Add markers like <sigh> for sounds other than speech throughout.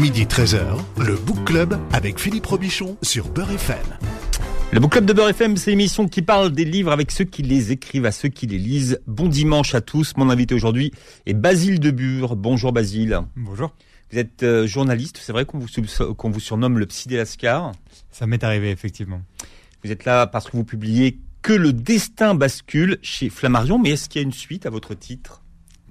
Midi 13h, le Book Club avec Philippe Robichon sur Beurre FM. Le Book Club de Beurre FM, c'est l'émission qui parle des livres avec ceux qui les écrivent, à ceux qui les lisent. Bon dimanche à tous. Mon invité aujourd'hui est Basile Debure. Bonjour Basile. Bonjour. Vous êtes euh, journaliste, c'est vrai qu'on vous, qu'on vous surnomme le psy des Lascars. Ça m'est arrivé, effectivement. Vous êtes là parce que vous publiez Que le destin bascule chez Flammarion, mais est-ce qu'il y a une suite à votre titre?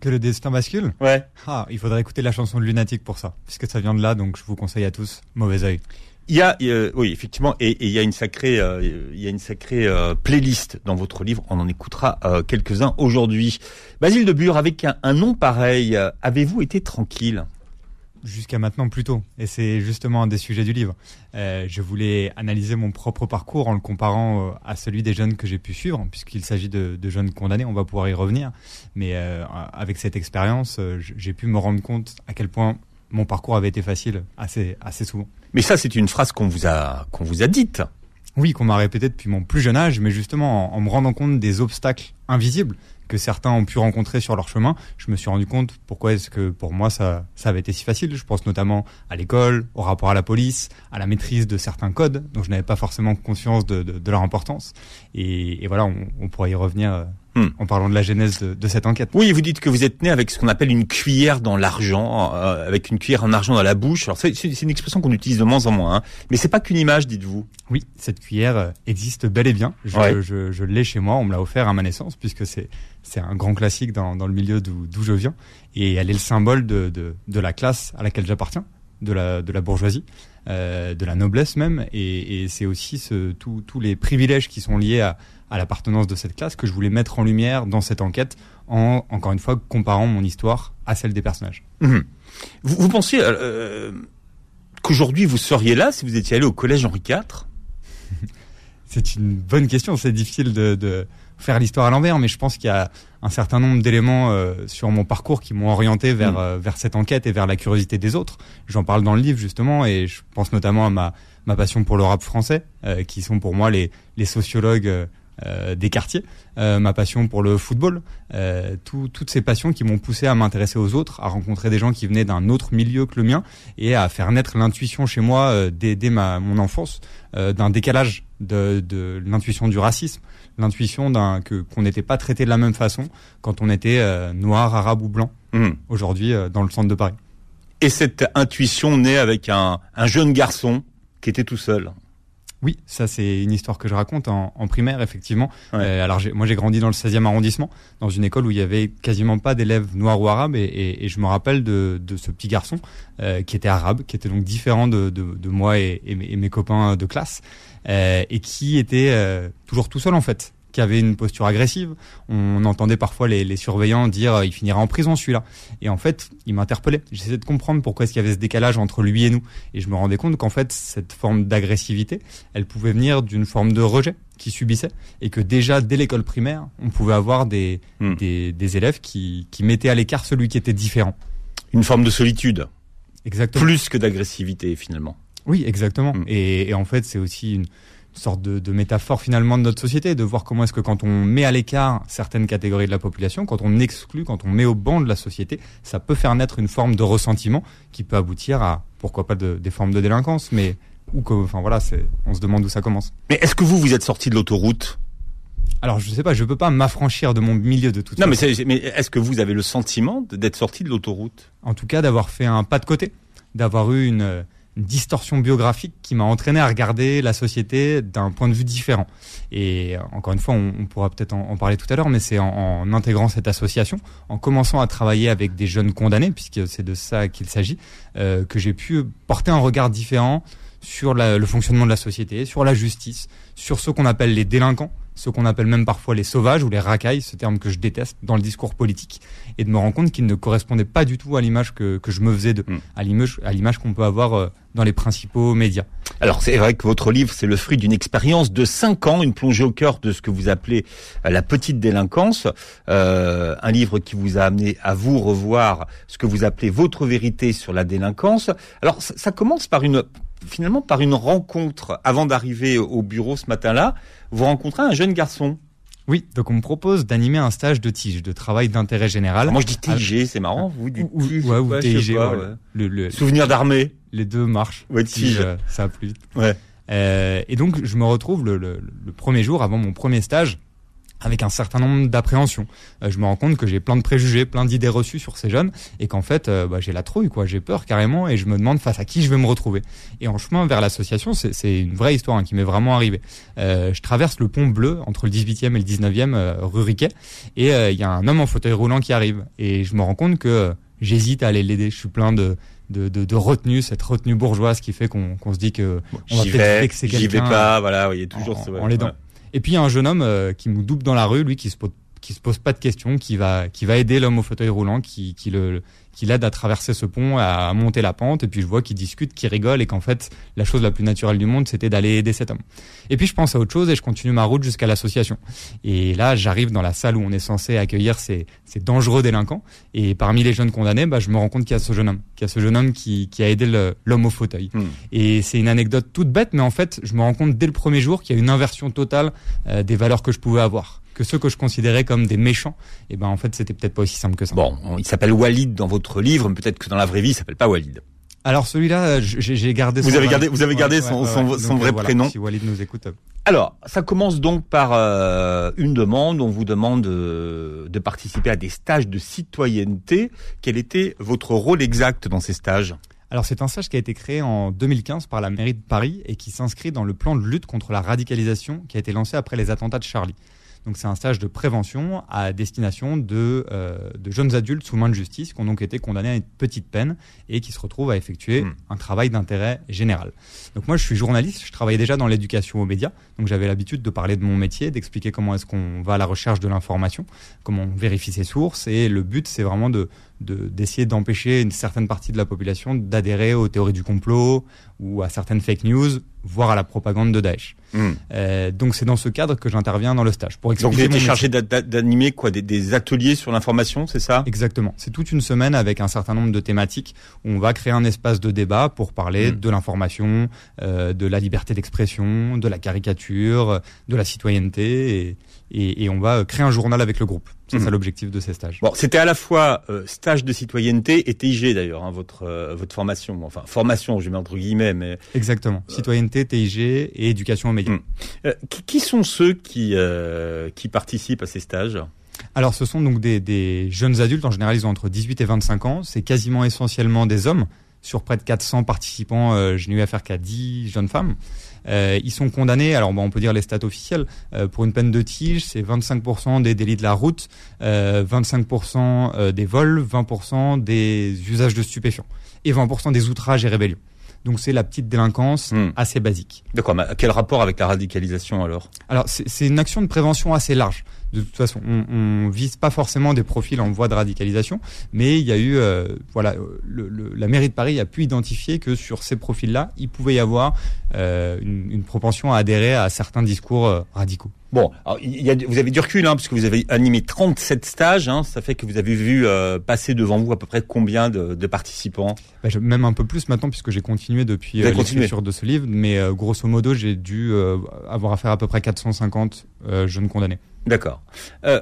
Que le destin bascule Ouais. Ah, il faudrait écouter la chanson de Lunatique pour ça, puisque ça vient de là, donc je vous conseille à tous, mauvais oeil. Il y a, euh, oui, effectivement, et, et il y a une sacrée, euh, il y a une sacrée euh, playlist dans votre livre. On en écoutera quelques-uns aujourd'hui. Basile de Bure, avec un, un nom pareil, avez-vous été tranquille? Jusqu'à maintenant, plutôt. Et c'est justement un des sujets du livre. Euh, je voulais analyser mon propre parcours en le comparant euh, à celui des jeunes que j'ai pu suivre, puisqu'il s'agit de, de, jeunes condamnés. On va pouvoir y revenir. Mais euh, avec cette expérience, j'ai pu me rendre compte à quel point mon parcours avait été facile assez, assez souvent. Mais ça, c'est une phrase qu'on vous a, qu'on vous a dite. Oui, qu'on m'a répété depuis mon plus jeune âge, mais justement en, en me rendant compte des obstacles invisibles que certains ont pu rencontrer sur leur chemin, je me suis rendu compte pourquoi est-ce que pour moi ça, ça avait été si facile. Je pense notamment à l'école, au rapport à la police, à la maîtrise de certains codes dont je n'avais pas forcément conscience de, de, de leur importance. Et, voilà, on, on, pourrait y revenir hmm. en parlant de la genèse de, de, cette enquête. Oui, vous dites que vous êtes né avec ce qu'on appelle une cuillère dans l'argent, euh, avec une cuillère en argent dans la bouche. Alors c'est une expression qu'on utilise de moins en moins, hein. mais c'est pas qu'une image, dites-vous. Oui, cette cuillère existe bel et bien. Je, ouais. je, je l'ai chez moi, on me l'a offert à ma naissance puisque c'est c'est un grand classique dans, dans le milieu d'où je viens et elle est le symbole de, de, de la classe à laquelle j'appartiens, de la, de la bourgeoisie, euh, de la noblesse même et, et c'est aussi ce, tous les privilèges qui sont liés à, à l'appartenance de cette classe que je voulais mettre en lumière dans cette enquête en, encore une fois, comparant mon histoire à celle des personnages. Mmh. Vous, vous pensez euh, qu'aujourd'hui vous seriez là si vous étiez allé au collège Henri IV <laughs> C'est une bonne question, c'est difficile de, de faire l'histoire à l'envers, mais je pense qu'il y a un certain nombre d'éléments euh, sur mon parcours qui m'ont orienté vers mmh. euh, vers cette enquête et vers la curiosité des autres. J'en parle dans le livre justement, et je pense notamment à ma ma passion pour le rap français, euh, qui sont pour moi les les sociologues euh, des quartiers, euh, ma passion pour le football, euh, tout, toutes ces passions qui m'ont poussé à m'intéresser aux autres, à rencontrer des gens qui venaient d'un autre milieu que le mien et à faire naître l'intuition chez moi euh, dès, dès ma, mon enfance euh, d'un décalage de, de l'intuition du racisme, l'intuition d'un que qu'on n'était pas traité de la même façon quand on était euh, noir, arabe ou blanc. Mmh. Aujourd'hui, dans le centre de Paris. Et cette intuition naît avec un, un jeune garçon qui était tout seul. Oui, ça c'est une histoire que je raconte en, en primaire, effectivement. Ouais. Euh, alors moi j'ai grandi dans le 16e arrondissement, dans une école où il y avait quasiment pas d'élèves noirs ou arabes, et, et, et, je me rappelle de, de ce petit garçon euh, qui était arabe, qui était donc différent de, de, de moi et, mes, mes, copains de classe, euh, et qui était toujours tout seul en fait qui avait une posture agressive. On entendait parfois les, les surveillants dire euh, il finira en prison celui-là. Et en fait, il m'interpellait. J'essayais de comprendre pourquoi est-ce qu'il y avait ce décalage entre lui et nous. Et je me rendais compte qu'en fait, cette forme d'agressivité, elle pouvait venir d'une forme de rejet qui subissait et que déjà dès l'école primaire, on pouvait avoir des, hmm. des, des, élèves qui, qui mettaient à l'écart celui qui était différent. Une forme de solitude. Exactement. Plus que d'agressivité finalement. Oui, exactement. Hmm. Et, et, en fait, c'est aussi une, sorte de, de, métaphore finalement de notre société, de voir comment est-ce que quand on met à l'écart certaines catégories de la population, quand on exclut, quand on met au banc de la société, ça peut faire naître une forme de ressentiment qui peut aboutir à, pourquoi pas, de, des formes de délinquance, mais ou que, enfin voilà, c'est, on se demande où ça commence. Mais est-ce que vous, vous êtes sorti de l'autoroute? Alors je sais pas, je peux pas m'affranchir de mon milieu de toute non, façon. Non, mais, est-ce que vous avez le sentiment d'être sorti de l'autoroute? En tout cas, d'avoir fait un pas de côté, d'avoir eu une distorsion biographique qui m'a entraîné à regarder la société d'un point de vue différent. Et encore une fois, on, pourra peut-être en, parler tout à l'heure, mais c'est en, intégrant cette association, en commençant à travailler avec des jeunes condamnés, puisque c'est de ça qu'il s'agit, euh, que j'ai pu porter un regard différent sur le fonctionnement de la société, sur la justice, sur ce qu'on appelle les délinquants, ce qu'on appelle même parfois les sauvages ou les racailles, ce terme que je déteste dans le discours politique, et de me rendre compte qu'il ne correspondait pas du tout à l'image que, que je me faisais de, mm. à l'image, à l'image qu'on peut avoir euh, dans les principaux médias. Alors c'est vrai que votre livre, c'est le fruit d'une expérience de cinq ans, une plongée au cœur de ce que vous appelez euh, la petite délinquance, euh, un livre qui vous a amené à vous revoir ce que vous appelez votre vérité sur la délinquance. Alors ça, ça commence par une finalement par une rencontre avant d'arriver au bureau ce matin-là. Vous rencontrez un jeune garçon. Oui, donc on me propose d'animer un stage de tige, de travail d'intérêt général. Moi je dis TIG, c'est marrant. Vous dites Ou- tige, ouais, ou TIG, pas, ouais. ouais. Le- le- Souvenir d'armée. les deux marchent. Ouais, Tige, tige. euh, ça a plus vite. Ouais. Euh, et donc, je me retrouve le, le- le premier jour, avant mon premier stage, avec un certain nombre d'appréhensions. Euh, je me rends compte que j'ai plein de préjugés, plein d'idées reçues sur ces jeunes, et qu'en fait, euh, bah, j'ai la trouille, quoi. J'ai peur carrément, et je me demande face à qui je vais me retrouver. Et en chemin vers l'association, c'est une vraie histoire hein, qui m'est vraiment arrivée. Euh, je traverse le pont bleu entre le 18e et le 19e, euh, rue Riquet, et il y a un homme en fauteuil roulant qui arrive. Et je me rends compte que j'hésite à aller l'aider. Je suis plein de de, de, de retenue, cette retenue bourgeoise qui fait qu'on se dit que on va J'y peut-être vais, j'y pas, voilà, il y a toujours en, ce- ouais, en l'aidant. ouais. Et puis il y a un jeune homme euh, qui nous double dans la rue, lui qui se pose qui se pose pas de questions, qui va qui va aider l'homme au fauteuil roulant, qui qui le qui l'aide à traverser ce pont, à monter la pente. Et puis je vois qu'il discute, qu'il rigole, et qu'en fait la chose la plus naturelle du monde, c'était d'aller aider cet homme. Et puis je pense à autre chose et je continue ma route jusqu'à l'association. Et là, j'arrive dans la salle où on est censé accueillir ces, ces dangereux délinquants. Et parmi les jeunes condamnés, bah, je me rends compte qu'il y a ce jeune homme, qu'il y a ce jeune homme qui, qui a aidé l'homme au fauteuil. Hmm. Et c'est une anecdote toute bête, mais en fait, je me rends compte dès le premier jour qu'il y a une inversion totale euh, des valeurs que je pouvais avoir. Que ceux que je considérais comme des méchants, et ben en fait, c'était peut-être pas aussi simple que ça. Bon, il s'appelle Walid dans votre livre, mais peut-être que dans la vraie vie, il s'appelle pas Walid. Alors celui-là, j'ai gardé. Vous son avez gardé- vous avez gardé son- son- son Donc, vrai euh, voilà, prénom. Si Walid nous écoute. Alors, ça commence donc par euh, une demande. On vous demande euh, de participer à des stages de citoyenneté. Quel était votre rôle exact dans ces stages? Alors c'est un stage qui a été créé en 2015 par la mairie de Paris et qui s'inscrit dans le plan de lutte contre la radicalisation qui a été lancé après les attentats de Charlie. Donc c'est un stage de prévention à destination de, euh, de jeunes adultes sous main de justice qui ont donc été condamnés à une petite peine et qui se retrouvent à effectuer Hmm. un travail d'intérêt général. Donc moi je suis journaliste, je travaillais déjà dans l'éducation aux médias, donc j'avais l'habitude de parler de mon métier, d'expliquer comment est-ce qu'on va à la recherche de l'information, comment on vérifie ses sources et le but c'est vraiment de de- d'essayer d'empêcher une certaine partie de la population d'adhérer aux théories du complot ou à certaines fake news, voire à la propagande de Daesh. Hmm. Euh, donc c'est dans ce cadre que j'interviens dans le stage pour Donc vous expliquer étiez chargé d'a- d'a- d'animer quoi des, des ateliers sur l'information, c'est ça? Exactement. C'est toute une semaine avec un certain nombre de thématiques où on va créer un espace de débat pour parler Mm. de l'information, euh, de la liberté d'expression, de la caricature, de la citoyenneté et, et, et on va créer un journal avec le groupe. C'est ça l'objectif de ces stages. Bon, c'était à la fois euh, stage de citoyenneté et TIG d'ailleurs, hein, votre euh, votre formation. Enfin, formation, je mets entre guillemets, mais Exactement. Citoyenneté, TIG et éducation aux médias. Mm. euh, qui, qui sont ceux qui euh, qui participent à ces stages? Alors, ce sont donc des, des jeunes adultes. En général, ils ont entre 18 et 25 ans. C'est quasiment essentiellement des hommes. Sur près de 400 participants, euh, je n'ai eu affaire qu'à 10 jeunes femmes. Euh, ils sont condamnés, alors bon, on peut dire les stats officiels, euh, pour une peine de tige, c'est 25% des délits de la route, euh, 25% euh, des vols, 20% des usages de stupéfiants et 20% des outrages et rébellions. Donc c'est la petite délinquance Hmm. assez basique. D'accord, mais quel rapport avec la radicalisation alors? Alors, c'est une action de prévention assez large. De toute façon, on, on vise pas forcément des profils en voie de radicalisation, mais il y a eu, euh, voilà, le, le- la mairie de Paris a pu identifier que sur ces profils-là, il pouvait y avoir euh, une, une propension à adhérer à certains discours euh, radicaux. Bon, alors, il y a, vous avez du recul, hein, parce que vous avez animé 37 stages, hein, ça fait que vous avez vu euh, passer devant vous à peu près combien de, de participants? Bah, même un peu plus maintenant, puisque j'ai continué depuis euh, l'écriture de ce livre, mais euh, grosso modo, j'ai dû avoir affaire à peu près 450 euh, jeunes condamnés. D'accord. Euh,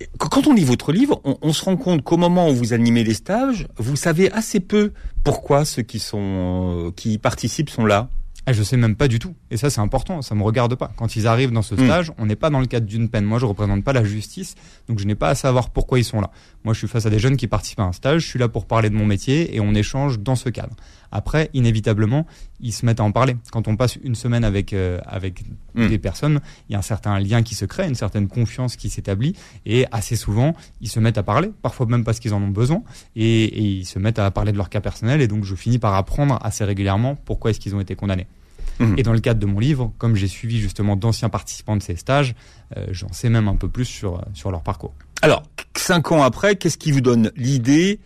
qu- quand on lit votre livre, on, on se rend compte qu'au moment où vous animez les stages, vous savez assez peu pourquoi ceux qui sont euh, qui y participent sont là. Ah, je sais même pas du tout. Et ça, c'est important. Ça me regarde pas. Quand ils arrivent dans ce Hmm. stage, on n'est pas dans le cadre d'une peine. Moi, je représente pas la justice, donc je n'ai pas à savoir pourquoi ils sont là. Moi, je suis face à des jeunes qui participent à un stage. Je suis là pour parler de mon métier et on échange dans ce cadre. Après, inévitablement, ils se mettent à en parler. Quand on passe une semaine avec euh, avec Hmm. des personnes, il y a un certain lien qui se crée, une certaine confiance qui s'établit, et assez souvent, ils se mettent à parler. Parfois même parce qu'ils en ont besoin, et, et ils se mettent à parler de leur cas personnel. Et donc, je finis par apprendre assez régulièrement pourquoi est-ce qu'ils ont été condamnés. Mhm. Et dans le cadre de mon livre, comme j'ai suivi justement d'anciens participants de ces stages, euh, j'en sais même un peu plus sur, sur leur parcours. Alors, cinq ans après, qu'est-ce qui vous donne l'idée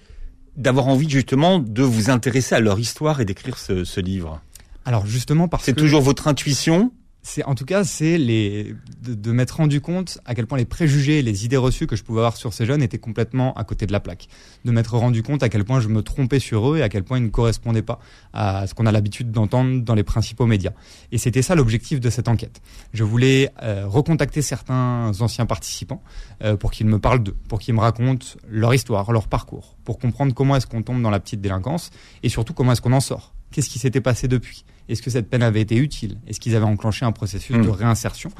d'avoir envie justement de vous intéresser à leur histoire et d'écrire ce, ce livre? Alors justement parce C'est que toujours votre intuition? C'est en tout cas c'est de m'être rendu compte à quel point les préjugés, les idées reçues que je pouvais avoir sur ces jeunes étaient complètement à côté de la plaque. De m'être rendu compte à quel point je me trompais sur eux et à quel point ils ne correspondaient pas à ce qu'on a l'habitude d'entendre dans les principaux médias. Et c'était ça l'objectif de cette enquête. Je voulais euh, recontacter certains anciens participants euh, pour qu'ils me parlent d'eux, pour qu'ils me racontent leur histoire, leur parcours, pour comprendre comment est-ce qu'on tombe dans la petite délinquance et surtout comment est-ce qu'on en sort. Qu'est-ce qui s'était passé depuis? Est-ce que cette peine avait été utile? Est-ce qu'ils avaient enclenché un processus de hmm. réinsertion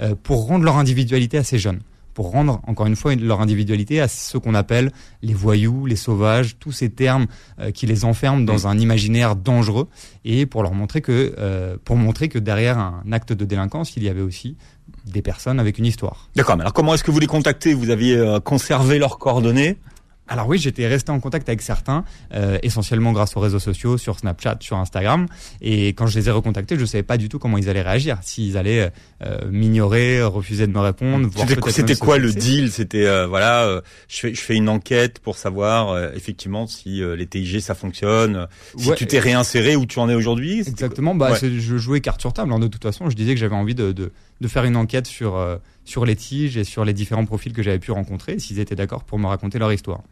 euh, pour rendre leur individualité à ces jeunes? Pour rendre encore une fois leur individualité à ce qu'on appelle les voyous, les sauvages, tous ces termes euh, qui les enferment dans hmm. un imaginaire dangereux et pour leur montrer que euh, pour montrer que derrière un acte de délinquance, il y avait aussi des personnes avec une histoire. D'accord, mais alors comment est-ce que vous les contactez? Vous aviez conservé leurs coordonnées? Alors oui, j'étais resté en contact avec certains, euh, essentiellement grâce aux réseaux sociaux, sur Snapchat, sur Instagram. Et quand je les ai recontactés, je ne savais pas du tout comment ils allaient réagir, s'ils allaient euh, m'ignorer, refuser de me répondre. C'était quoi le deal C'était euh, voilà, je fais je fais une enquête pour savoir effectivement si les TIG ça fonctionne, si tu t'es réinséré où tu en es aujourd'hui. Exactement. Bah je jouais carte sur table. Hein, de toute façon, je disais que j'avais envie de, de, de faire une enquête sur sur les tiges et sur les différents profils que j'avais pu rencontrer, s'ils étaient d'accord pour me raconter leur histoire.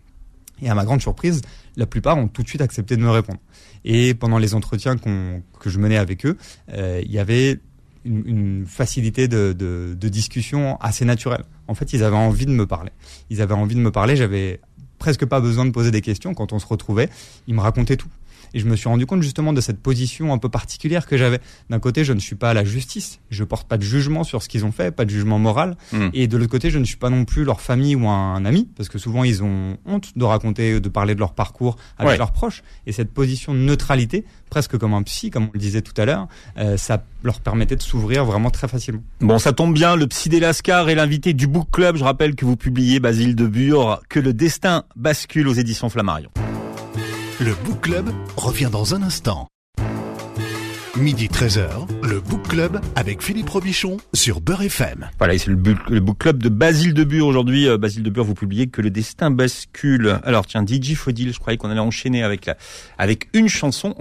Et à ma grande surprise, la plupart ont tout de suite accepté de me répondre. Et pendant les entretiens que je menais avec eux, euh, il y avait une, facilité de, de, discussion assez naturelle. En fait, ils avaient envie de me parler. Ils avaient envie de me parler. J'avais presque pas besoin de poser des questions quand on se retrouvait. Ils me racontaient tout. Et je me suis rendu compte justement de cette position un peu particulière que j'avais. D'un côté, je ne suis pas à la justice, je porte pas de jugement sur ce qu'ils ont fait, pas de jugement moral. Hmm. Et de l'autre côté, je ne suis pas non plus leur famille ou un, ami, parce que souvent ils ont honte de raconter, de parler de leur parcours avec leurs proches. Et cette position de neutralité, presque comme un psy, comme on le disait tout à l'heure, euh, ça leur permettait de s'ouvrir vraiment très facilement. Bon, ça tombe bien, le psy des Lascar est l'invité du Book Club. Je rappelle que vous publiez Basile de Bure, que le destin bascule aux éditions Flammarion. Le Book Club revient dans un instant. Midi 13h, le Book Club avec Philippe Robichon sur Beurre FM. Voilà, c'est le, Book Club de Basile de Bure aujourd'hui. Euh, Basile de Bure, vous publiez que le destin bascule. Alors tiens, DJ Fodil, je croyais qu'on allait enchaîner avec avec une chanson.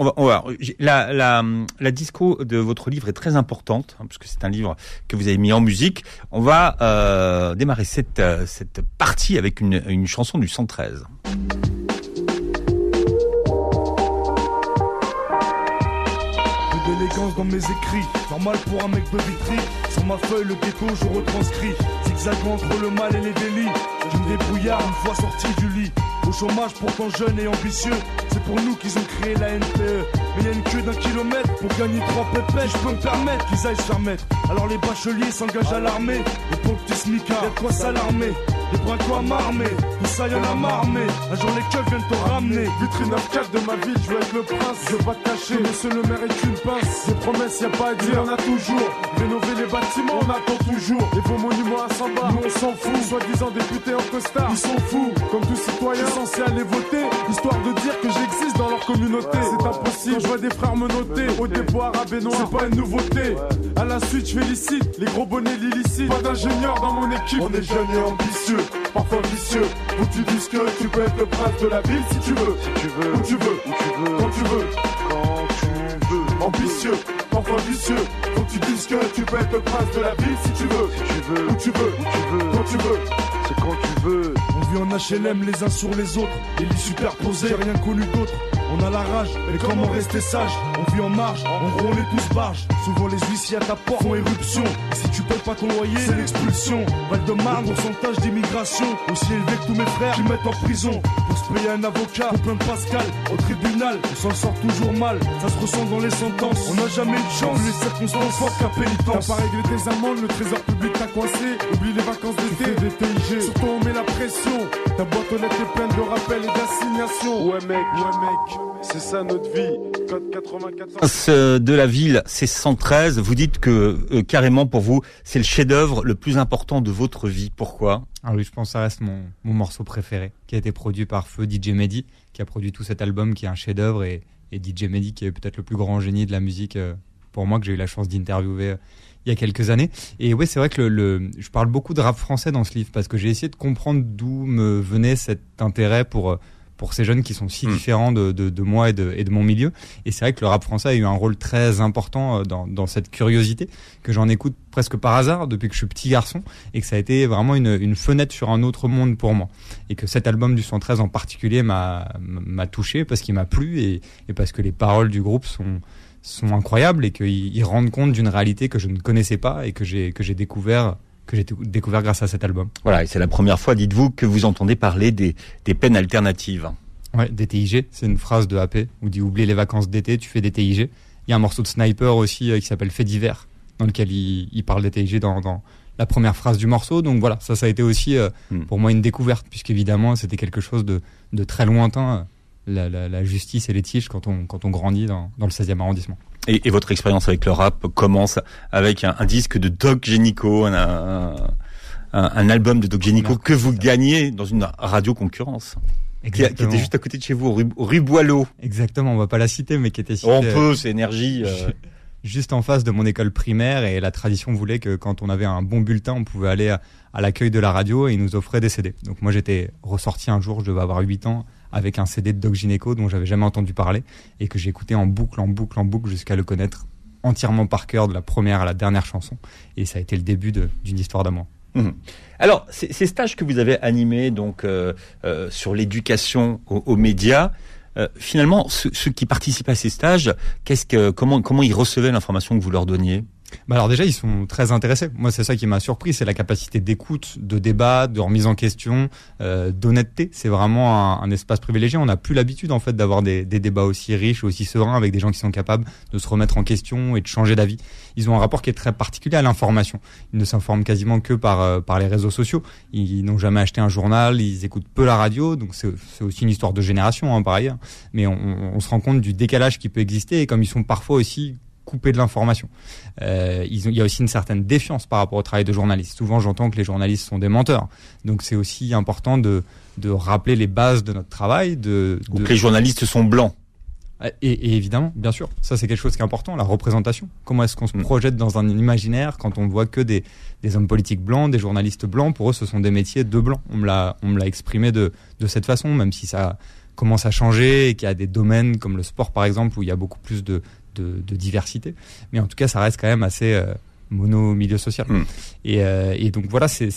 La, la, la disco de votre livre est très importante, hein, puisque c'est un livre que vous avez mis en musique. On va euh, démarrer cette, euh, cette partie avec une, une chanson du 113. Dans mes écrits. Normal pour un mec de vitry. Sur ma feuille, le ghetto, je retranscris. Zigzag entre le mal et les délits. Je me débrouillard une fois sorti du lit. Au chômage, pourtant jeune et ambitieux. C'est pour nous qu'ils ont créé la NPE. Mais y une queue d'un kilomètre pour gagner trois pépettes. Je peux me permettre qu'ils aillent se faire mettre. Alors les bacheliers s'engagent à l'armée. Les pauvres petits smicards, y'a de quoi s'alarmer. Des bras quoi m'armer, ça y'en a marmé. Un jour les keufs viennent te ramener. Vitrine 9-4 de ma ville, je veux être le prince. Je veux pas te cacher, monsieur le maire est une pince. Des promesses, y a pas à dire, on a toujours. Rénover les bâtiments, on attend toujours. Et vos monuments à 100 bars, nous on s'en fout. Soi-disant députés en costard, ils sont fous. Comme tous citoyens censés aller voter, histoire de dire que j'existe dans leur communauté. C'est impossible, je vois des frères me noter. Au déboire à Benoît, c'est pas une nouveauté. À la suite, je félicite les gros bonnets l'illicite. Pas d'ingénieur dans mon équipe, on est jeunes et ambitieux parfois vicieux. Où tu dis que tu peux être le prince de la ville si tu veux. Si tu veux, où tu veux, où tu veux, quand tu veux, quand tu veux. Ambitieux, parfois vicieux. Faut que tu dises que tu peux être le prince de la ville si tu veux. Si tu veux, où tu veux, où tu veux, quand tu veux. C'est quand tu veux. On vit en HLM les uns sur les autres, les lits superposés, rien connu d'autre. On a la rage, mais comment rester sage On vit en marge, en gros on est tous barges. Souvent les huissiers à ta porte font éruption. si tu payes pas ton loyer, c'est l'expulsion. Val de Marne, pourcentage d'immigration aussi élevé que tous mes frères qui mettent en prison. Pour se payer un avocat, pour plein de Pascal, au tribunal, on s'en sort toujours mal. Ça se ressent dans les sentences. On n'a jamais eu de chance, les circonstances fortes qu'à pénitence. T'as pas réglé tes amendes, le trésor public t'a coincé. Oublie les vacances d'été, des TIG. Surtout on met la pression. Ta boîte aux lettres est pleine de rappels et d'assignations. Ouais mec, ouais mec. C'est ça notre vie. Code 94. De la ville, c'est 113. Vous dites que euh, carrément pour vous, c'est le chef-d'œuvre le plus important de votre vie. Pourquoi? Ah oui, je pense que ça reste mon, mon morceau préféré, qui a été produit par Feu DJ Mehdi, qui a produit tout cet album, qui est un chef-d'œuvre, et, et DJ Mehdi, qui est peut-être le plus grand génie de la musique euh, pour moi, que j'ai eu la chance d'interviewer euh, il y a quelques années. Et oui, c'est vrai que le, je parle beaucoup de rap français dans ce livre parce que j'ai essayé de comprendre d'où me venait cet intérêt pour pour ces jeunes qui sont si Mm. différents de, de, de moi et de, et de mon milieu. Et c'est vrai que le rap français a eu un rôle très important euh, dans, dans cette curiosité, que j'en écoute presque par hasard depuis que je suis petit garçon, et que ça a été vraiment une, une fenêtre sur un autre monde pour moi. Et que cet album du 113 en particulier m'a touché parce qu'il m'a plu et, et parce que les paroles du groupe sont sont incroyables et qu'ils ils rendent compte d'une réalité que je ne connaissais pas et que j'ai que j'ai découvert que j'ai découvert grâce à cet album. Voilà, et c'est la première fois, dites-vous, que vous entendez parler des, des peines alternatives. Ouais, des TIG, c'est une phrase de AP où dit oublie les vacances d'été, tu fais des TIG. Il y a un morceau de Sniper aussi euh, qui s'appelle Fait divers, dans lequel il, il parle des TIG dans, dans la première phrase du morceau. Donc voilà, ça, ça a été aussi euh, Hmm. pour moi une découverte, puisqu'évidemment c'était quelque chose de, de très lointain, la, la, la justice et les tiges quand on, quand on grandit dans, dans le 16e arrondissement. Et, et votre expérience avec le rap commence avec un, un disque de Doc Génico, un, un, album de Doc Génico que vous gagnez dans une radio concurrence, qui, a- qui était juste à côté de chez vous, rue, rue Boileau. Exactement, on va pas la citer, mais qui était citée, On peut, c'est énergie. euh, juste en face de mon école primaire et la tradition voulait que quand on avait un bon bulletin, on pouvait aller à, à l'accueil de la radio et ils nous offraient des CD. Donc moi j'étais ressorti un jour, je devais avoir 8 ans, avec un CD de Doc Gineco dont j'avais jamais entendu parler et que j'écoutais en boucle, en boucle, en boucle jusqu'à le connaître entièrement par cœur de la première à la dernière chanson. Et ça a été le début d'une histoire d'amour. Alors, ces, stages que vous avez animés donc euh, euh, sur l'éducation aux, médias, euh, finalement, ceux, qui participent à ces stages, qu'est-ce que, comment ils recevaient l'information que vous leur donniez? Bah alors déjà, ils sont très intéressés. Moi, c'est ça qui m'a surpris, c'est la capacité d'écoute, de débat, de remise en question, euh, d'honnêteté. C'est vraiment un, espace privilégié. On n'a plus l'habitude en fait d'avoir des, débats aussi riches, aussi sereins, avec des gens qui sont capables de se remettre en question et de changer d'avis. Ils ont un rapport qui est très particulier à l'information. Ils ne s'informent quasiment que par euh, par les réseaux sociaux. Ils, n'ont jamais acheté un journal, ils écoutent peu la radio, donc c'est aussi une histoire de génération hein, par ailleurs. Mais on- on se rend compte du décalage qui peut exister et comme ils sont parfois aussi coupés de l'information. Euh, ils ont- il y a aussi une certaine défiance par rapport au travail de journaliste. Souvent, j'entends que les journalistes sont des menteurs. Donc, c'est aussi important de, de rappeler les bases de notre travail. De, Ou de- que les journalistes sont blancs et, et évidemment, bien sûr, ça c'est quelque chose qui est important, la représentation. Comment est-ce qu'on se Mm. projette dans un imaginaire quand on voit que des, des hommes politiques blancs, des journalistes blancs Pour eux, ce sont des métiers de blancs. On me l'a, on me l'a exprimé de, de cette façon, même si ça commence à changer et qu'il y a des domaines comme le sport par exemple où il y a beaucoup plus de, de, de diversité. Mais en tout cas, ça reste quand même assez euh, mono milieu social. Mm. Et, euh, et donc voilà, c'est,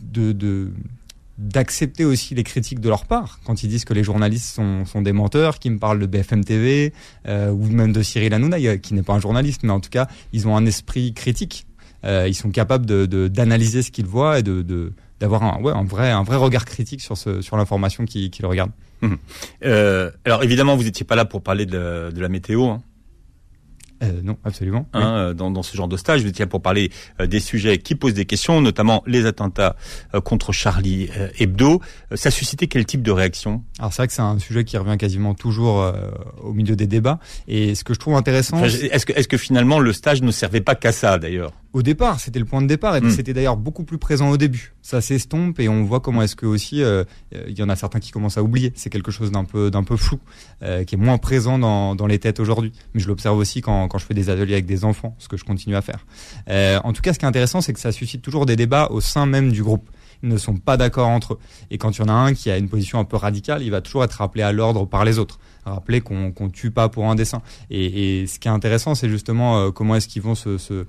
de, d'accepter aussi les critiques de leur part quand ils disent que les journalistes sont, sont des menteurs, qui me parlent de BFM TV euh, ou même de Cyril Hanouna qui n'est pas un journaliste, mais en tout cas ils ont un esprit critique. Euh, ils sont capables de, de- d'analyser ce qu'ils voient et de, d'avoir un, ouais, un vrai un vrai regard critique sur ce sur l'information qu'ils qu'ils regardent. Euh, alors évidemment, vous n'étiez pas là pour parler de, la- de la météo. Hein. Euh, non, absolument. hein, euh, dans, dans ce genre de stage. Vous étiez là pour parler euh, des sujets qui posent des questions, notamment les attentats euh, contre Charlie euh, Hebdo. Euh, ça suscitait quel type de réaction? Alors c'est vrai que c'est un sujet qui revient quasiment toujours euh, au milieu des débats. Et ce que je trouve intéressant, Enfin, Est-ce que, est-ce que finalement le stage ne servait pas qu'à ça d'ailleurs? Au départ, c'était le point de départ et Mm. c'était d'ailleurs beaucoup plus présent au début. Ça s'estompe et on voit comment est-ce que aussi euh, il y en a certains qui commencent à oublier. C'est quelque chose d'un peu d'un peu flou, euh, qui est moins présent dans, dans les têtes aujourd'hui. Mais je l'observe aussi quand, quand je fais des ateliers avec des enfants, ce que je continue à faire. Euh, en tout cas, ce qui est intéressant, c'est que ça suscite toujours des débats au sein même du groupe. Ne sont pas d'accord entre eux. Et quand il y en a un qui a une position un peu radicale, il va toujours être rappelé à l'ordre par les autres. Rappeler qu'on qu'on tue pas pour un dessin. Et, ce qui est intéressant, c'est justement euh, comment est-ce qu'ils vont se,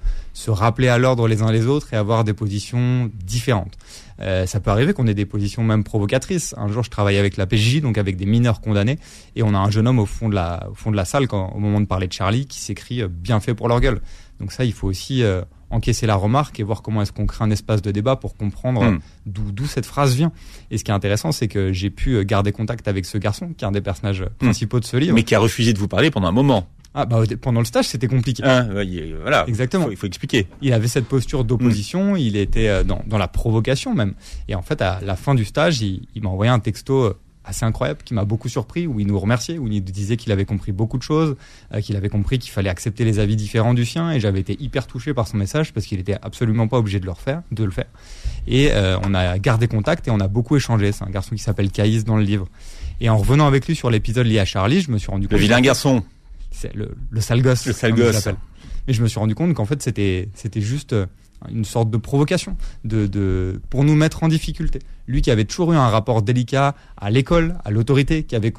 rappeler à l'ordre les uns les autres et avoir des positions différentes. Euh, ça peut arriver qu'on ait des positions même provocatrices. Un jour, je travaillais avec la PJ, donc avec des mineurs condamnés, et on a un jeune homme au fond de la, salle, quand, au moment de parler de Charlie, qui s'écrit euh, bien fait pour leur gueule. Donc ça, il faut aussi encaisser la remarque et voir comment est-ce qu'on crée un espace de débat pour comprendre euh, d'où d'où cette phrase vient. Et ce qui est intéressant, c'est que j'ai pu euh, garder contact avec ce garçon, qui est un des personnages euh, principaux de ce livre. Mais qui a refusé de vous parler pendant un moment. Ah bah pendant le stage, c'était compliqué. Il- voilà. Exactement. Faut- Il faut expliquer. Il avait cette posture d'opposition, il était dans, dans la provocation même. Et en fait, à la fin du stage, il, il m'a envoyé un texto assez incroyable qui m'a beaucoup surpris, où il nous remerciait, où il nous disait qu'il avait compris beaucoup de choses, euh, qu'il avait compris qu'il fallait accepter les avis différents du sien. Et j'avais été hyper touché par son message parce qu'il était absolument pas obligé de le refaire, de le faire. Et euh, on a gardé contact et on a beaucoup échangé. C'est un garçon qui s'appelle Caïs dans le livre. Et en revenant avec lui sur l'épisode lié à Charlie, je me suis rendu Le compte vilain garçon. c'est le, le sale gosse. Le sale gosse. Mais je me suis rendu compte qu'en fait c'était c'était juste euh, une sorte de provocation, de, de, pour nous mettre en difficulté. Lui qui avait toujours eu un rapport délicat à l'école, à l'autorité, qui avait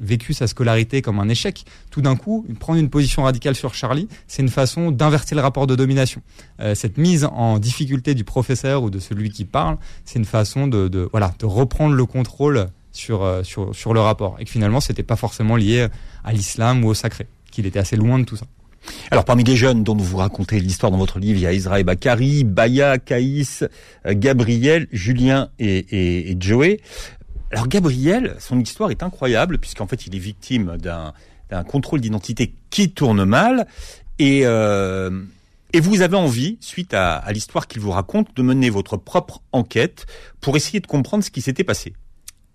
vécu sa scolarité comme un échec, tout d'un coup, prendre une position radicale sur Charlie, c'est une façon d'inverser le rapport de domination. Euh, cette mise en difficulté du professeur ou de celui qui parle, c'est une façon de, de, voilà, de reprendre le contrôle sur, euh, sur, sur le rapport. Et que finalement, c'était pas forcément lié à l'islam ou au sacré, qu'il était assez loin de tout ça. Alors parmi les jeunes dont vous racontez l'histoire dans votre livre, il y a Israël Bakari, Baya, Caïs, euh, Gabriel, Julien et, et, Joey. Alors Gabriel, son histoire est incroyable puisqu'en fait il est victime d'un contrôle d'identité qui tourne mal et euh, et vous avez envie, suite à, à l'histoire qu'il vous raconte, de mener votre propre enquête pour essayer de comprendre ce qui s'était passé.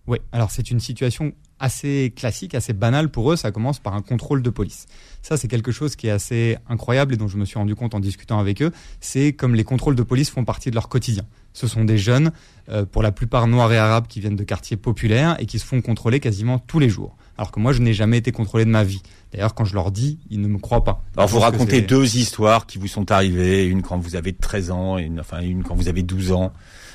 Oui, alors c'est une situation assez classique, assez banale pour eux. Ça commence par un contrôle de police. Ça, c'est quelque chose qui est assez incroyable et dont je me suis rendu compte en discutant avec eux. C'est comme les contrôles de police font partie de leur quotidien. Ce sont des jeunes, euh, pour la plupart noirs et arabes, qui viennent de quartiers populaires et qui se font contrôler quasiment tous les jours. Alors que moi, je n'ai jamais été contrôlé de ma vie. D'ailleurs, quand je leur dis, ils ne me croient pas. Alors, vous racontez deux histoires qui vous sont arrivées, une quand vous avez 13 ans et une, enfin, une quand vous avez 12 ans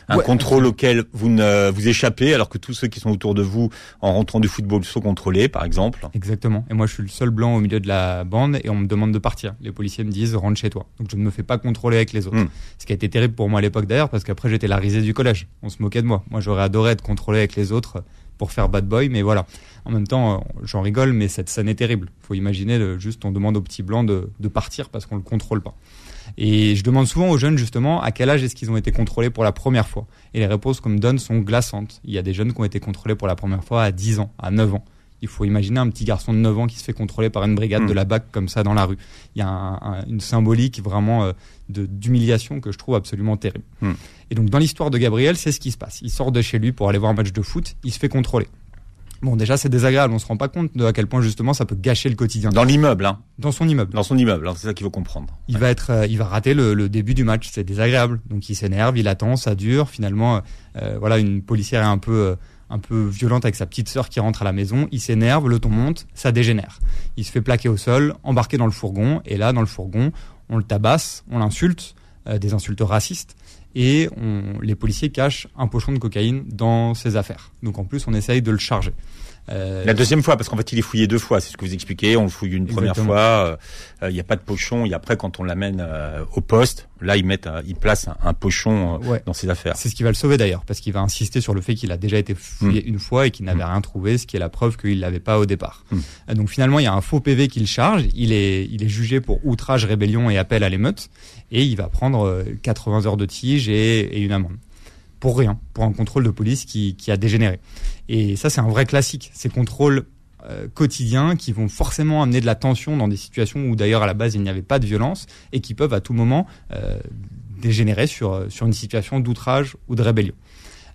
un contrôle auquel vous ne vous échappez, alors que tous ceux qui sont autour de vous en rentrant du football sont contrôlés, par exemple. Exactement. Et moi, je suis le seul blanc au milieu de la bande et on me demande de partir. Les policiers me disent rentre chez toi. Donc je ne me fais pas contrôler avec les autres. Hmm. Ce qui a été terrible pour moi à l'époque d'ailleurs, parce qu'après j'étais la risée du collège. On se moquait de moi. Moi, j'aurais adoré être contrôlé avec les autres pour faire bad boy, mais voilà. En même temps, euh, j'en rigole, mais cette scène est terrible. Faut imaginer, juste on demande au petit blanc de, de partir parce qu'on le contrôle pas. Et je demande souvent aux jeunes justement à quel âge est-ce qu'ils ont été contrôlés pour la première fois. Et les réponses qu'on me donne sont glaçantes. Il y a des jeunes qui ont été contrôlés pour la première fois à 10 ans, à 9 ans. Il faut imaginer un petit garçon de 9 ans qui se fait contrôler par une brigade de hmm. la BAC comme ça dans la rue. Il y a une symbolique vraiment euh, d'humiliation que je trouve absolument terrible. Hmm. Et donc dans l'histoire de Gabriel, c'est ce qui se passe. Il sort de chez lui pour aller voir un match de foot, il se fait contrôler. Bon, déjà, c'est désagréable. On se rend pas compte de à quel point justement ça peut gâcher le quotidien. Dans l'immeuble, hein. Dans son immeuble. Dans son immeuble. C'est ça qu'il faut comprendre. Il va être, euh, il va rater le, début du match. C'est désagréable. Donc il s'énerve, il attend, ça dure. Finalement, euh, voilà, une policière est un peu, euh, un peu violente avec sa petite sœur qui rentre à la maison. Il s'énerve, le ton monte, ça dégénère. Il se fait plaquer au sol, embarqué dans le fourgon. Et là, dans le fourgon, on le tabasse, on l'insulte, des insultes racistes et les policiers cachent un pochon de cocaïne dans ses affaires. Donc en plus, on essaye de le charger. Euh, la deuxième fois, parce qu'en fait, il est fouillé deux fois, c'est ce que vous expliquez. On le fouille une première fois, euh, il n'y a pas de pochon, et après, quand on l'amène euh, au poste, là, ils mettent, ils placent un, pochon dans ses affaires. C'est ce qui va le sauver d'ailleurs, parce qu'il va insister sur le fait qu'il a déjà été fouillé mm. une fois et qu'il n'avait mm. rien trouvé, ce qui est la preuve qu'il l'avait pas au départ. Mm. donc finalement, il y a un faux PV qu'il charge. Il est, il est jugé pour outrage, rébellion et appel à l'émeute, et il va prendre 80 heures de tige et, et une amende pour rien, pour un contrôle de police qui, a dégénéré. Et ça, c'est un vrai classique. Ces contrôles euh, quotidiens qui vont forcément amener de la tension dans des situations où d'ailleurs à la base il n'y avait pas de violence et qui peuvent à tout moment euh, dégénérer sur, euh, sur une situation d'outrage ou de rébellion.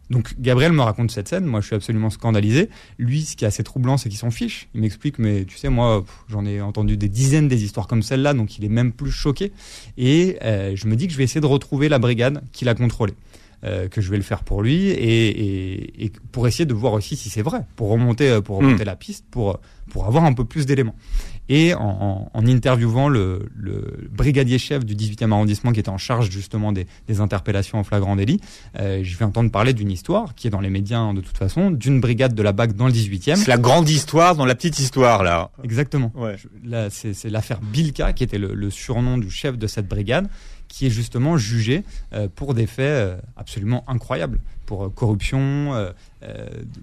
Donc Gabriel me raconte cette scène, moi je suis absolument scandalisé. Lui, ce qui est assez troublant, c'est qu'il s'en fiche. Il m'explique, mais tu sais, moi j'en ai entendu des dizaines des histoires comme celle-là, donc il est même plus choqué. Et je me dis que je vais essayer de retrouver la brigade qui l'a contrôlé. Euh, que je vais le faire pour lui et, et, pour essayer de voir aussi si c'est vrai, pour remonter, euh, pour remonter hmm. la piste, pour, pour avoir un peu plus d'éléments. Et en, en, interviewant le, le, brigadier chef du 18e arrondissement qui était en charge justement des, des interpellations en flagrant délit, euh, je vais entendre parler d'une histoire qui est dans les médias de toute façon, d'une brigade de la BAC dans le 18e. C'est la grande histoire dans la petite histoire là. Exactement. Ouais. Là, c'est l'affaire Bilka qui était le, le surnom du chef de cette brigade qui est justement jugé euh, pour des faits euh, absolument incroyables, pour euh, corruption,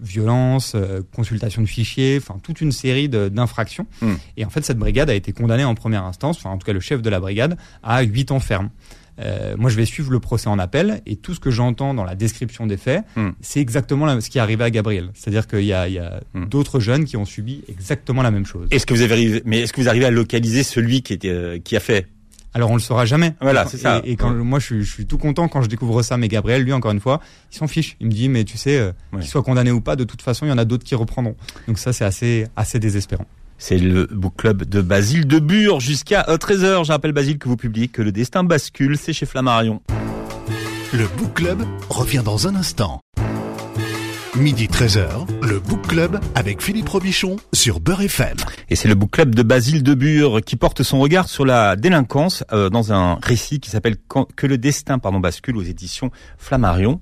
violence, consultation de fichiers, enfin toute une série d'infractions. Hmm. Et en fait, cette brigade a été condamnée en première instance, enfin en tout cas le chef de la brigade, à 8 ans ferme. moi, je vais suivre le procès en appel et tout ce que j'entends dans la description des faits, hmm. c'est exactement ce qui est arrivé à Gabriel. C'est-à-dire qu'il y a, hmm. d'autres jeunes qui ont subi exactement la même chose. Est-ce que vous avez, mais est-ce que vous arrivez à localiser celui qui était, qui a fait alors on le saura jamais. Voilà, c'est ça. Et, quand moi je suis, je suis, tout content quand je découvre ça, mais Gabriel, lui encore une fois, il s'en fiche. Il me dit mais tu sais, euh, qu'il soit condamné ou pas, de toute façon il y en a d'autres qui reprendront. Donc ça c'est assez assez désespérant. C'est le book club de Basile de Bure jusqu'à 13h. Euh, J'appelle Basile que vous publiez que le destin bascule, c'est chez Flammarion. Le book club revient dans un instant. Midi 13h, le Book Club avec Philippe Robichon sur Beurre FM. Et c'est le Book Club de Basile Debure qui porte son regard sur la délinquance euh, dans un récit qui s'appelle Que le destin pardon bascule aux éditions Flammarion.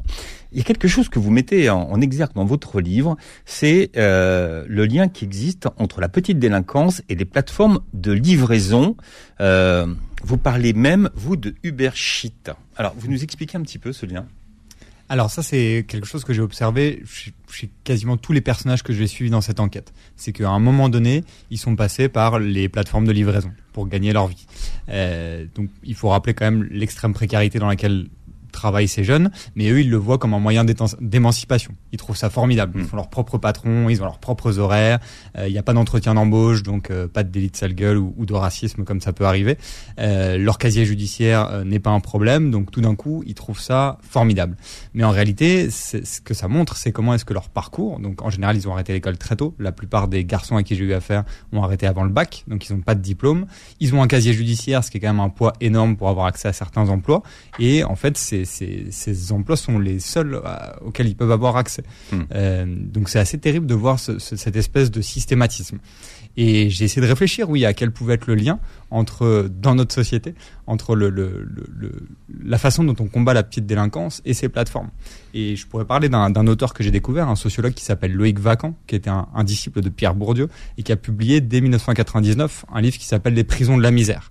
Il y a quelque chose que vous mettez en, exergue dans votre livre, c'est euh, le lien qui existe entre la petite délinquance et les plateformes de livraison. Euh, vous parlez même, vous, de Uber Sheet. Alors, vous nous expliquez un petit peu ce lien? Alors ça, c'est quelque chose que j'ai observé chez, quasiment tous les personnages que j'ai suivis dans cette enquête. C'est qu'à un moment donné, ils sont passés par les plateformes de livraison pour gagner leur vie. Euh, donc il faut rappeler quand même l'extrême précarité dans laquelle travaillent ces jeunes, mais eux, ils le voient comme un moyen d'émancipation. Ils trouvent ça formidable. Ils mm. font leur propre patron, ils ont leurs propres horaires. Euh, il n'y a pas d'entretien d'embauche, donc euh, pas de délit de sale gueule ou, de racisme comme ça peut arriver. Euh, leur casier judiciaire n'est pas un problème, donc tout d'un coup, ils trouvent ça formidable. Mais en réalité, ce que ça montre, c'est comment est-ce que leur parcours. Donc en général, ils ont arrêté l'école très tôt. La plupart des garçons à qui j'ai eu affaire ont arrêté avant le bac, donc ils n'ont pas de diplôme. Ils ont un casier judiciaire, ce qui est quand même un poids énorme pour avoir accès à certains emplois. Et en fait, c'est ces, emplois sont les seuls euh, auxquels ils peuvent avoir accès. Hmm. Euh, donc c'est assez terrible de voir cette espèce de systématisme. Et j'ai essayé de réfléchir, oui, à quel pouvait être le lien entre dans notre société entre le, la façon dont on combat la petite délinquance et ces plateformes. Et je pourrais parler d'un auteur que j'ai découvert, un sociologue qui s'appelle Loïc Vacan, qui était un, un, disciple de Pierre Bourdieu et qui a publié dès 1999 un livre qui s'appelle Les prisons de la misère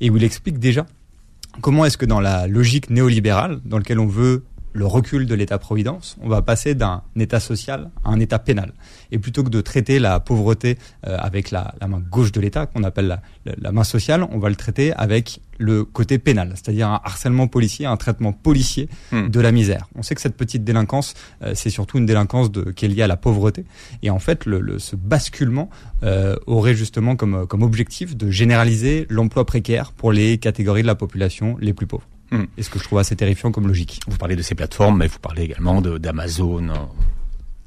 et où il explique déjà comment est-ce que dans la logique néolibérale, dans laquelle on veut le recul de l'État-providence, on va passer d'un État social à un État pénal. Et plutôt que de traiter la pauvreté euh, avec la, main gauche de l'État, qu'on appelle la, main sociale, on va le traiter avec le côté pénal, c'est-à-dire un harcèlement policier, un traitement policier hmm. de la misère. On sait que cette petite délinquance, euh, c'est surtout une délinquance de, qui est liée à la pauvreté. Et en fait, le, ce basculement euh, aurait justement comme, comme objectif de généraliser l'emploi précaire pour les catégories de la population les plus pauvres. Hmm. Et ce que je trouve assez terrifiant comme logique. Vous parlez de ces plateformes, mais vous parlez également d'Amazon. Euh,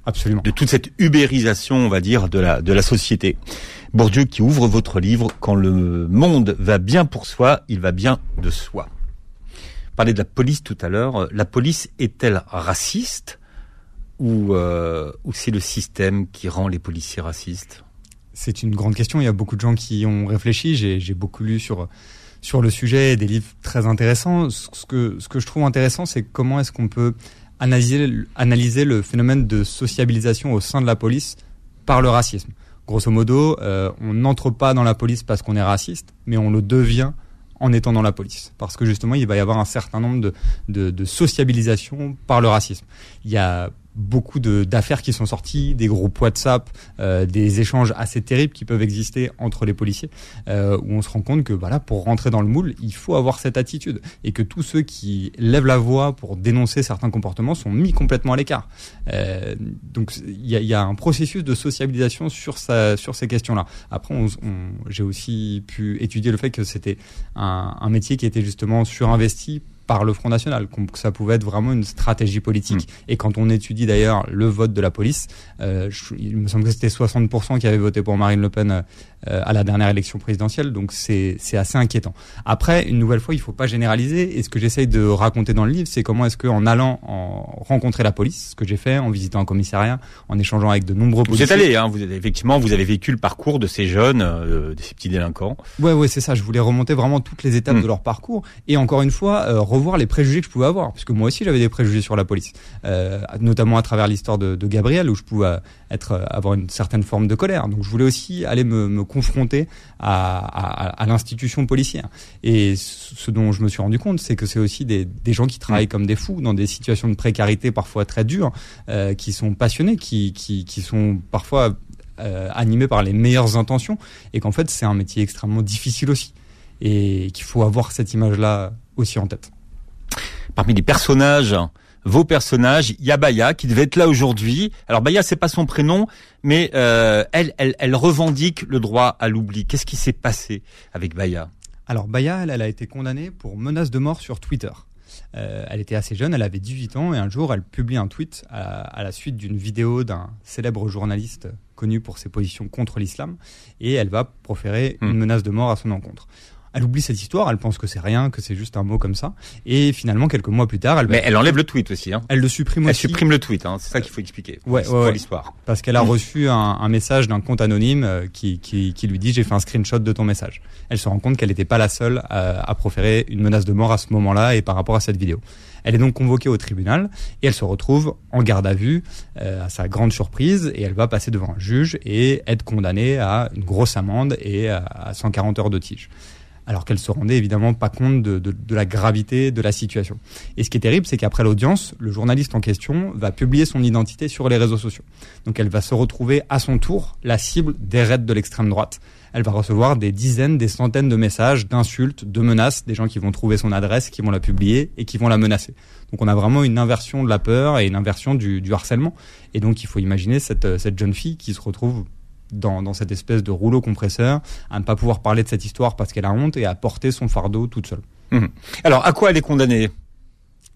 Absolument. De toute cette ubérisation, on va dire, de la, de la société. Bourdieu qui ouvre votre livre, quand le monde va bien pour soi, il va bien de soi. Vous parlez de la police tout à l'heure. La police est-elle raciste ou, euh, ou c'est le système qui rend les policiers racistes? C'est une grande question. Il y a beaucoup de gens qui ont réfléchi. J'ai beaucoup lu sur sur le sujet, des livres très intéressants. Ce que, ce que je trouve intéressant, c'est comment est-ce qu'on peut analyser, analyser le phénomène de sociabilisation au sein de la police par le racisme. Grosso modo, euh, on n'entre pas dans la police parce qu'on est raciste, mais on le devient en étant dans la police. Parce que justement, il va y avoir un certain nombre de, de, de sociabilisation par le racisme. Il y a beaucoup d'affaires qui sont sorties, des groupes WhatsApp, euh, des échanges assez terribles qui peuvent exister entre les policiers, euh, où on se rend compte que voilà, pour rentrer dans le moule, il faut avoir cette attitude et que tous ceux qui lèvent la voix pour dénoncer certains comportements sont mis complètement à l'écart. Euh, donc il y a, y a, un processus de sociabilisation sur ça, sur ces questions-là. Après, on, j'ai aussi pu étudier le fait que c'était un, un métier qui était justement surinvesti par le Front National, que ça pouvait être vraiment une stratégie politique. Mm. Et quand on étudie d'ailleurs le vote de la police, euh, il me semble que c'était 60% qui avaient voté pour Marine Le Pen euh, à la dernière élection présidentielle, donc c'est assez inquiétant. Après, une nouvelle fois, il faut pas généraliser, et ce que j'essaye de raconter dans le livre, c'est comment est-ce qu'en allant en rencontrer la police, ce que j'ai fait, en visitant un commissariat, en échangeant avec de nombreux policiers... Vous êtes allé, hein, vous avez, effectivement, vous avez vécu le parcours de ces jeunes, euh, de ces petits délinquants. Ouais, ouais, c'est ça, je voulais remonter vraiment toutes les étapes mm. de leur parcours, et encore une fois, revoir les préjugés que je pouvais avoir, puisque moi aussi j'avais des préjugés sur la police, euh, notamment à travers l'histoire de, de, Gabriel, où je pouvais être euh, avoir une certaine forme de colère. Donc je voulais aussi aller me, me confronter à, à, à l'institution policière. Et ce dont je me suis rendu compte, c'est que c'est aussi des, des, gens qui travaillent comme des fous dans des situations de précarité parfois très dures, euh, qui sont passionnés, qui, qui, qui sont parfois euh, animés par les meilleures intentions, et qu'en fait c'est un métier extrêmement difficile aussi, et qu'il faut avoir cette image-là aussi en tête parmi les personnages, vos personnages, il y a Baya qui devait être là aujourd'hui. Alors Baya, c'est pas son prénom, mais euh, elle, elle, elle revendique le droit à l'oubli. Qu'est-ce qui s'est passé avec Baya? Alors Baya, elle, elle, a été condamnée pour menace de mort sur Twitter. Euh, elle était assez jeune, elle avait 18 ans, et un jour, elle publie un tweet à, à la suite d'une vidéo d'un célèbre journaliste connu pour ses positions contre l'islam, et elle va proférer une hmm. menace de mort à son encontre. Elle oublie cette histoire, elle pense que c'est rien, que c'est juste un mot comme ça. Et finalement, quelques mois plus tard, elle Mais elle enlève le tweet aussi. Hein. Elle le supprime elle aussi. supprime le tweet, hein. c'est ça qu'il faut expliquer. Ouais, pour ouais, l'histoire. Parce qu'elle a reçu un, un message d'un compte anonyme euh, qui, qui, qui lui dit j'ai fait un screenshot de ton message. Elle se rend compte qu'elle n'était pas la seule à, à proférer une menace de mort à ce moment-là et par rapport à cette vidéo. Elle est donc convoquée au tribunal et elle se retrouve en garde à vue euh, à sa grande surprise et elle va passer devant un juge et être condamnée à une grosse amende et à, à 140 heures de tige alors qu'elle se rendait évidemment pas compte de, de, de, la gravité de la situation. Et ce qui est terrible, c'est qu'après l'audience, le journaliste en question va publier son identité sur les réseaux sociaux. Donc elle va se retrouver à son tour la cible des raids de l'extrême droite. Elle va recevoir des dizaines, des centaines de messages, d'insultes, de menaces, des gens qui vont trouver son adresse, qui vont la publier et qui vont la menacer. Donc on a vraiment une inversion de la peur et une inversion du, du harcèlement. Et donc il faut imaginer cette, cette jeune fille qui se retrouve dans, dans, cette espèce de rouleau compresseur, à ne pas pouvoir parler de cette histoire parce qu'elle a honte et à porter son fardeau toute seule. Mmh. Alors, à quoi elle est condamnée?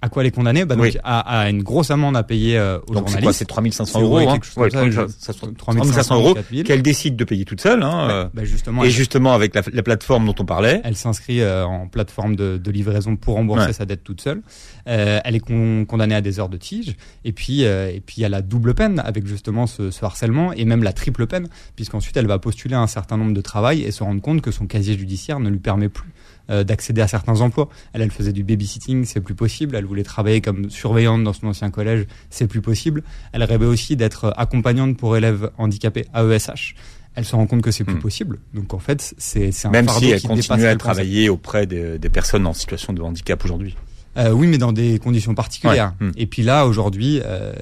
À quoi elle est condamnée bah donc oui. à, à, une grosse amende à payer euh, aux donc journalistes. c'est 3500 euros, hein. ouais, 3500 euros qu'elle décide de payer toute seule. Hein, bah, bah justement, et elle, justement avec la, la, plateforme dont on parlait. Elle s'inscrit euh, en plateforme de, de, livraison pour rembourser ouais. sa dette toute seule. Euh, elle est con, condamnée à des heures de tige. Et puis, euh, et puis il y a la double peine avec justement ce, ce harcèlement et même la triple peine, puisqu'ensuite elle va postuler un certain nombre de travail et se rendre compte que son casier judiciaire ne lui permet plus euh, d'accéder à certains emplois. Elle, elle faisait du babysitting, c'est plus possible. Elle voulait travailler comme surveillante dans son ancien collège, c'est plus possible. Elle rêvait aussi d'être accompagnante pour élèves handicapés AESH. Elle se rend compte que c'est plus mmh. possible. Donc en fait, c'est un même fardeau si elle qui continue à travailler auprès des, des, personnes en situation de handicap aujourd'hui. Euh, oui, mais dans des conditions particulières. Ouais. Mmh. Et puis là, aujourd'hui, euh,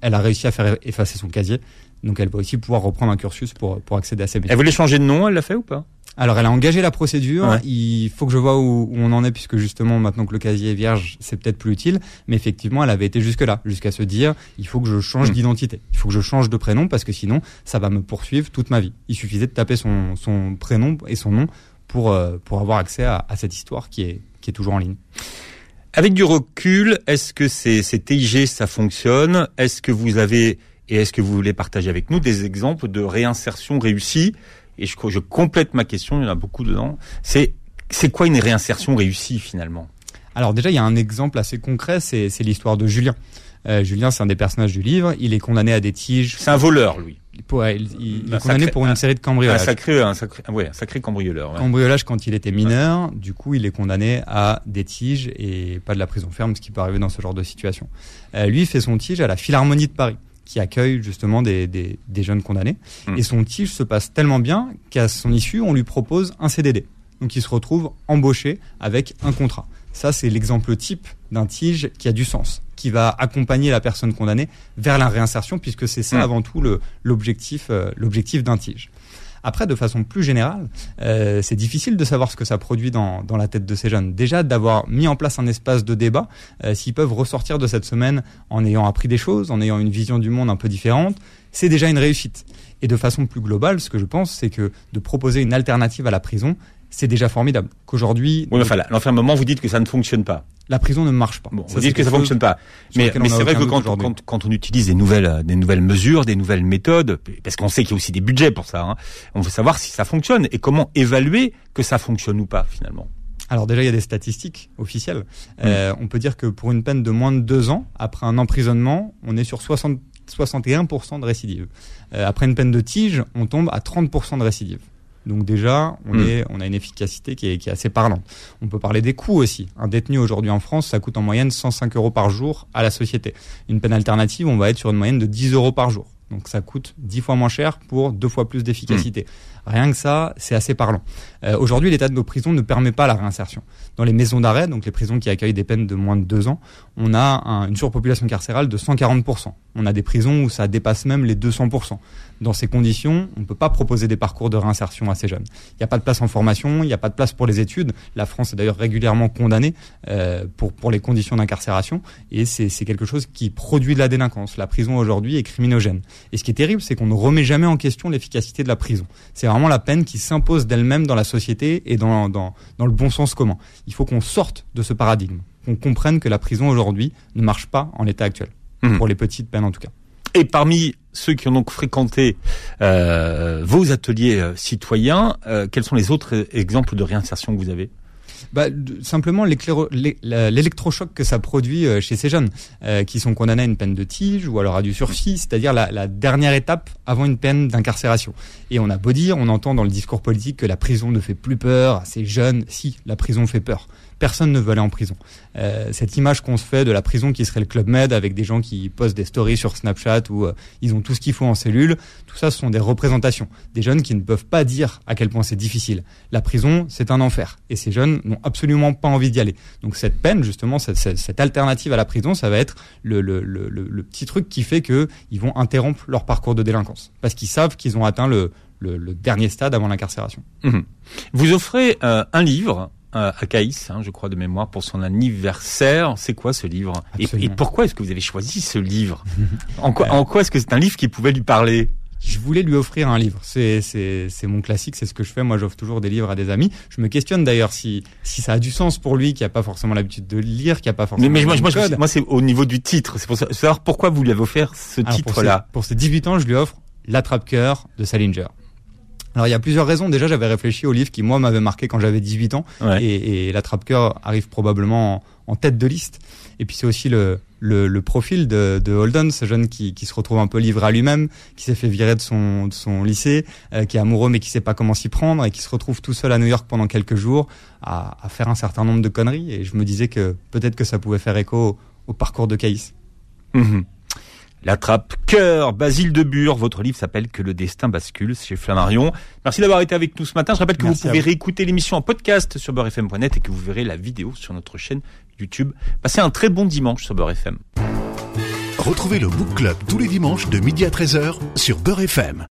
elle a réussi à faire effacer son casier. Donc elle va aussi pouvoir reprendre un cursus pour, pour accéder à ces métiers. Elle voulait changer de nom, elle l'a fait ou pas? Alors, elle a engagé la procédure. Ouais. Il faut que je vois où, où, on en est, puisque justement, maintenant que le casier est vierge, c'est peut-être plus utile. Mais effectivement, elle avait été jusque-là, jusqu'à se dire, il faut que je change Mmh. d'identité. Il faut que je change de prénom, parce que sinon, ça va me poursuivre toute ma vie. Il suffisait de taper son, son prénom et son nom pour, euh, pour avoir accès à, à cette histoire qui est, qui est toujours en ligne. Avec du recul, est-ce que ces, ces TIG, ça fonctionne? Est-ce que vous avez, et est-ce que vous voulez partager avec nous des exemples de réinsertion réussie? Et je, je, complète ma question, il y en a beaucoup dedans, c'est c'est quoi une réinsertion réussie finalement? Alors déjà, il y a un exemple assez concret, c'est l'histoire de Julien. Euh, Julien, c'est un des personnages du livre. Il est condamné à des tiges. C'est un voleur, lui. Ouais, il, est condamné sacré, pour une série de cambriolages. Un sacré, un sacré, ouais, un sacré cambrioleur. Ouais. Cambriolage quand il était mineur. Du coup, il est condamné à des tiges et pas de la prison ferme, ce qui peut arriver dans ce genre de situation. Euh, lui, il fait son tige à la Philharmonie de Paris qui accueille justement des, des, des jeunes condamnés. Mmh. Et son tige se passe tellement bien qu'à son issue, on lui propose un CDD. Donc il se retrouve embauché avec un contrat. Ça, c'est l'exemple type d'un tige qui a du sens, qui va accompagner la personne condamnée vers la réinsertion, puisque c'est ça mmh. avant tout l'objectif euh, l'objectif d'un tige. Après, de façon plus générale, euh, c'est difficile de savoir ce que ça produit dans, dans la tête de ces jeunes. Déjà, d'avoir mis en place un espace de débat, euh, s'ils peuvent ressortir de cette semaine en ayant appris des choses, en ayant une vision du monde un peu différente, c'est déjà une réussite. Et de façon plus globale, ce que je pense, c'est que de proposer une alternative à la prison, c'est déjà formidable. Qu'aujourd'hui, oui, enfin, l'enfermement, vous dites que ça ne fonctionne pas. La prison ne marche pas. Bon, vous dites que ça fonctionne pas. Mais, mais c'est vrai que quand, quand, quand, on utilise des nouvelles, des nouvelles mesures, des nouvelles méthodes, parce qu'on sait qu'il y a aussi des budgets pour ça, hein, on veut savoir si ça fonctionne et comment évaluer que ça fonctionne ou pas finalement. Alors déjà, il y a des statistiques officielles. Mmh. Euh, on peut dire que pour une peine de moins de deux ans, après un emprisonnement, on est sur 60, 61% de récidive. Euh, après une peine de tige, on tombe à 30% de récidive. Donc déjà, on, Mm. est, on a une efficacité qui est, qui est assez parlante. On peut parler des coûts aussi. Un détenu aujourd'hui en France, ça coûte en moyenne 105 euros par jour à la société. Une peine alternative, on va être sur une moyenne de 10 euros par jour. Donc ça coûte 10 fois moins cher pour deux fois plus d'efficacité. Rien que ça, c'est assez parlant. Euh, Aujourd'hui, l'état de nos prisons ne permet pas la réinsertion. Dans les maisons d'arrêt, donc les prisons qui accueillent des peines de moins de deux ans, on a un- une surpopulation carcérale de 140%. On a des prisons où ça dépasse même les 200%. Dans ces conditions, on ne peut pas proposer des parcours de réinsertion à ces jeunes. Il n'y a pas de place en formation, il n'y a pas de place pour les études. La France est d'ailleurs régulièrement condamnée euh, pour, pour les conditions d'incarcération et c'est c'est quelque chose qui produit de la délinquance. La prison aujourd'hui est criminogène. Et ce qui est terrible, c'est qu'on ne remet jamais en question l'efficacité de la prison. C'est vraiment la peine qui s'impose d'elle-même dans la société et dans, dans, dans le bon sens commun. Il faut qu'on sorte de ce paradigme, qu'on comprenne que la prison aujourd'hui ne marche pas en l'état actuel, Mhm. pour les petites peines en tout cas. Et parmi ceux qui ont donc fréquenté euh, vos ateliers euh, citoyens, euh, quels sont les autres exemples de réinsertion que vous avez? Bah, simplement l'électrochoc que ça produit chez ces jeunes qui sont condamnés à une peine de tige ou alors à du sursis, c'est-à-dire la, dernière étape avant une peine d'incarcération. Et on a beau dire, on entend dans le discours politique que la prison ne fait plus peur à ces jeunes. Si, la prison fait peur personne ne veut aller en prison. Euh, cette image qu'on se fait de la prison qui serait le club med avec des gens qui postent des stories sur Snapchat où euh, ils ont tout ce qu'il faut en cellule, tout ça ce sont des représentations, des jeunes qui ne peuvent pas dire à quel point c'est difficile. La prison, c'est un enfer et ces jeunes n'ont absolument pas envie d'y aller. Donc cette peine, justement, cette, alternative à la prison, ça va être le, petit truc qui fait que ils vont interrompre leur parcours de délinquance parce qu'ils savent qu'ils ont atteint le, dernier stade avant l'incarcération. Mmh. Vous offrez euh, un livre à Caïs, hein, je crois de mémoire, pour son anniversaire. C'est quoi ce livre? Et, pourquoi est-ce que vous avez choisi ce livre? <laughs> En quoi, en quoi est-ce que c'est un livre qui pouvait lui parler? Je voulais lui offrir un livre. C'est c'est c'est mon classique, c'est ce que je fais. Moi, j'offre toujours des livres à des amis. Je me questionne d'ailleurs si si ça a du sens pour lui qui a pas forcément l'habitude de lire, qui a pas forcément. Mais, moi, moi, moi c'est au niveau du titre. C'est pour savoir pourquoi vous lui avez offert ce titre-là. Pour, ses 18 ans, je lui offre L'attrape-cœur de Salinger. Alors il y a plusieurs raisons. Déjà, j'avais réfléchi au livre qui moi m'avait marqué quand j'avais 18 ans, et, et l'attrape-cœur arrive probablement en, tête de liste. Et puis c'est aussi le, le, profil de, de, Holden, ce jeune qui, qui se retrouve un peu livré à lui-même, qui s'est fait virer de son, de son lycée, euh, qui est amoureux mais qui sait pas comment s'y prendre, et qui se retrouve tout seul à New York pendant quelques jours à, à faire un certain nombre de conneries. Et je me disais que peut-être que ça pouvait faire écho au, parcours de Caïs. Mhm. L'attrape cœur, Basile de Bure. Votre livre s'appelle Que le destin bascule chez Flammarion. Merci d'avoir été avec nous ce matin. Je rappelle que vous pouvez réécouter l'émission en podcast sur beurrefm.net et que vous verrez la vidéo sur notre chaîne YouTube. Passez un très bon dimanche sur Beurre FM. Retrouvez le Book Club tous les dimanches de midi à 13h sur Beurre FM.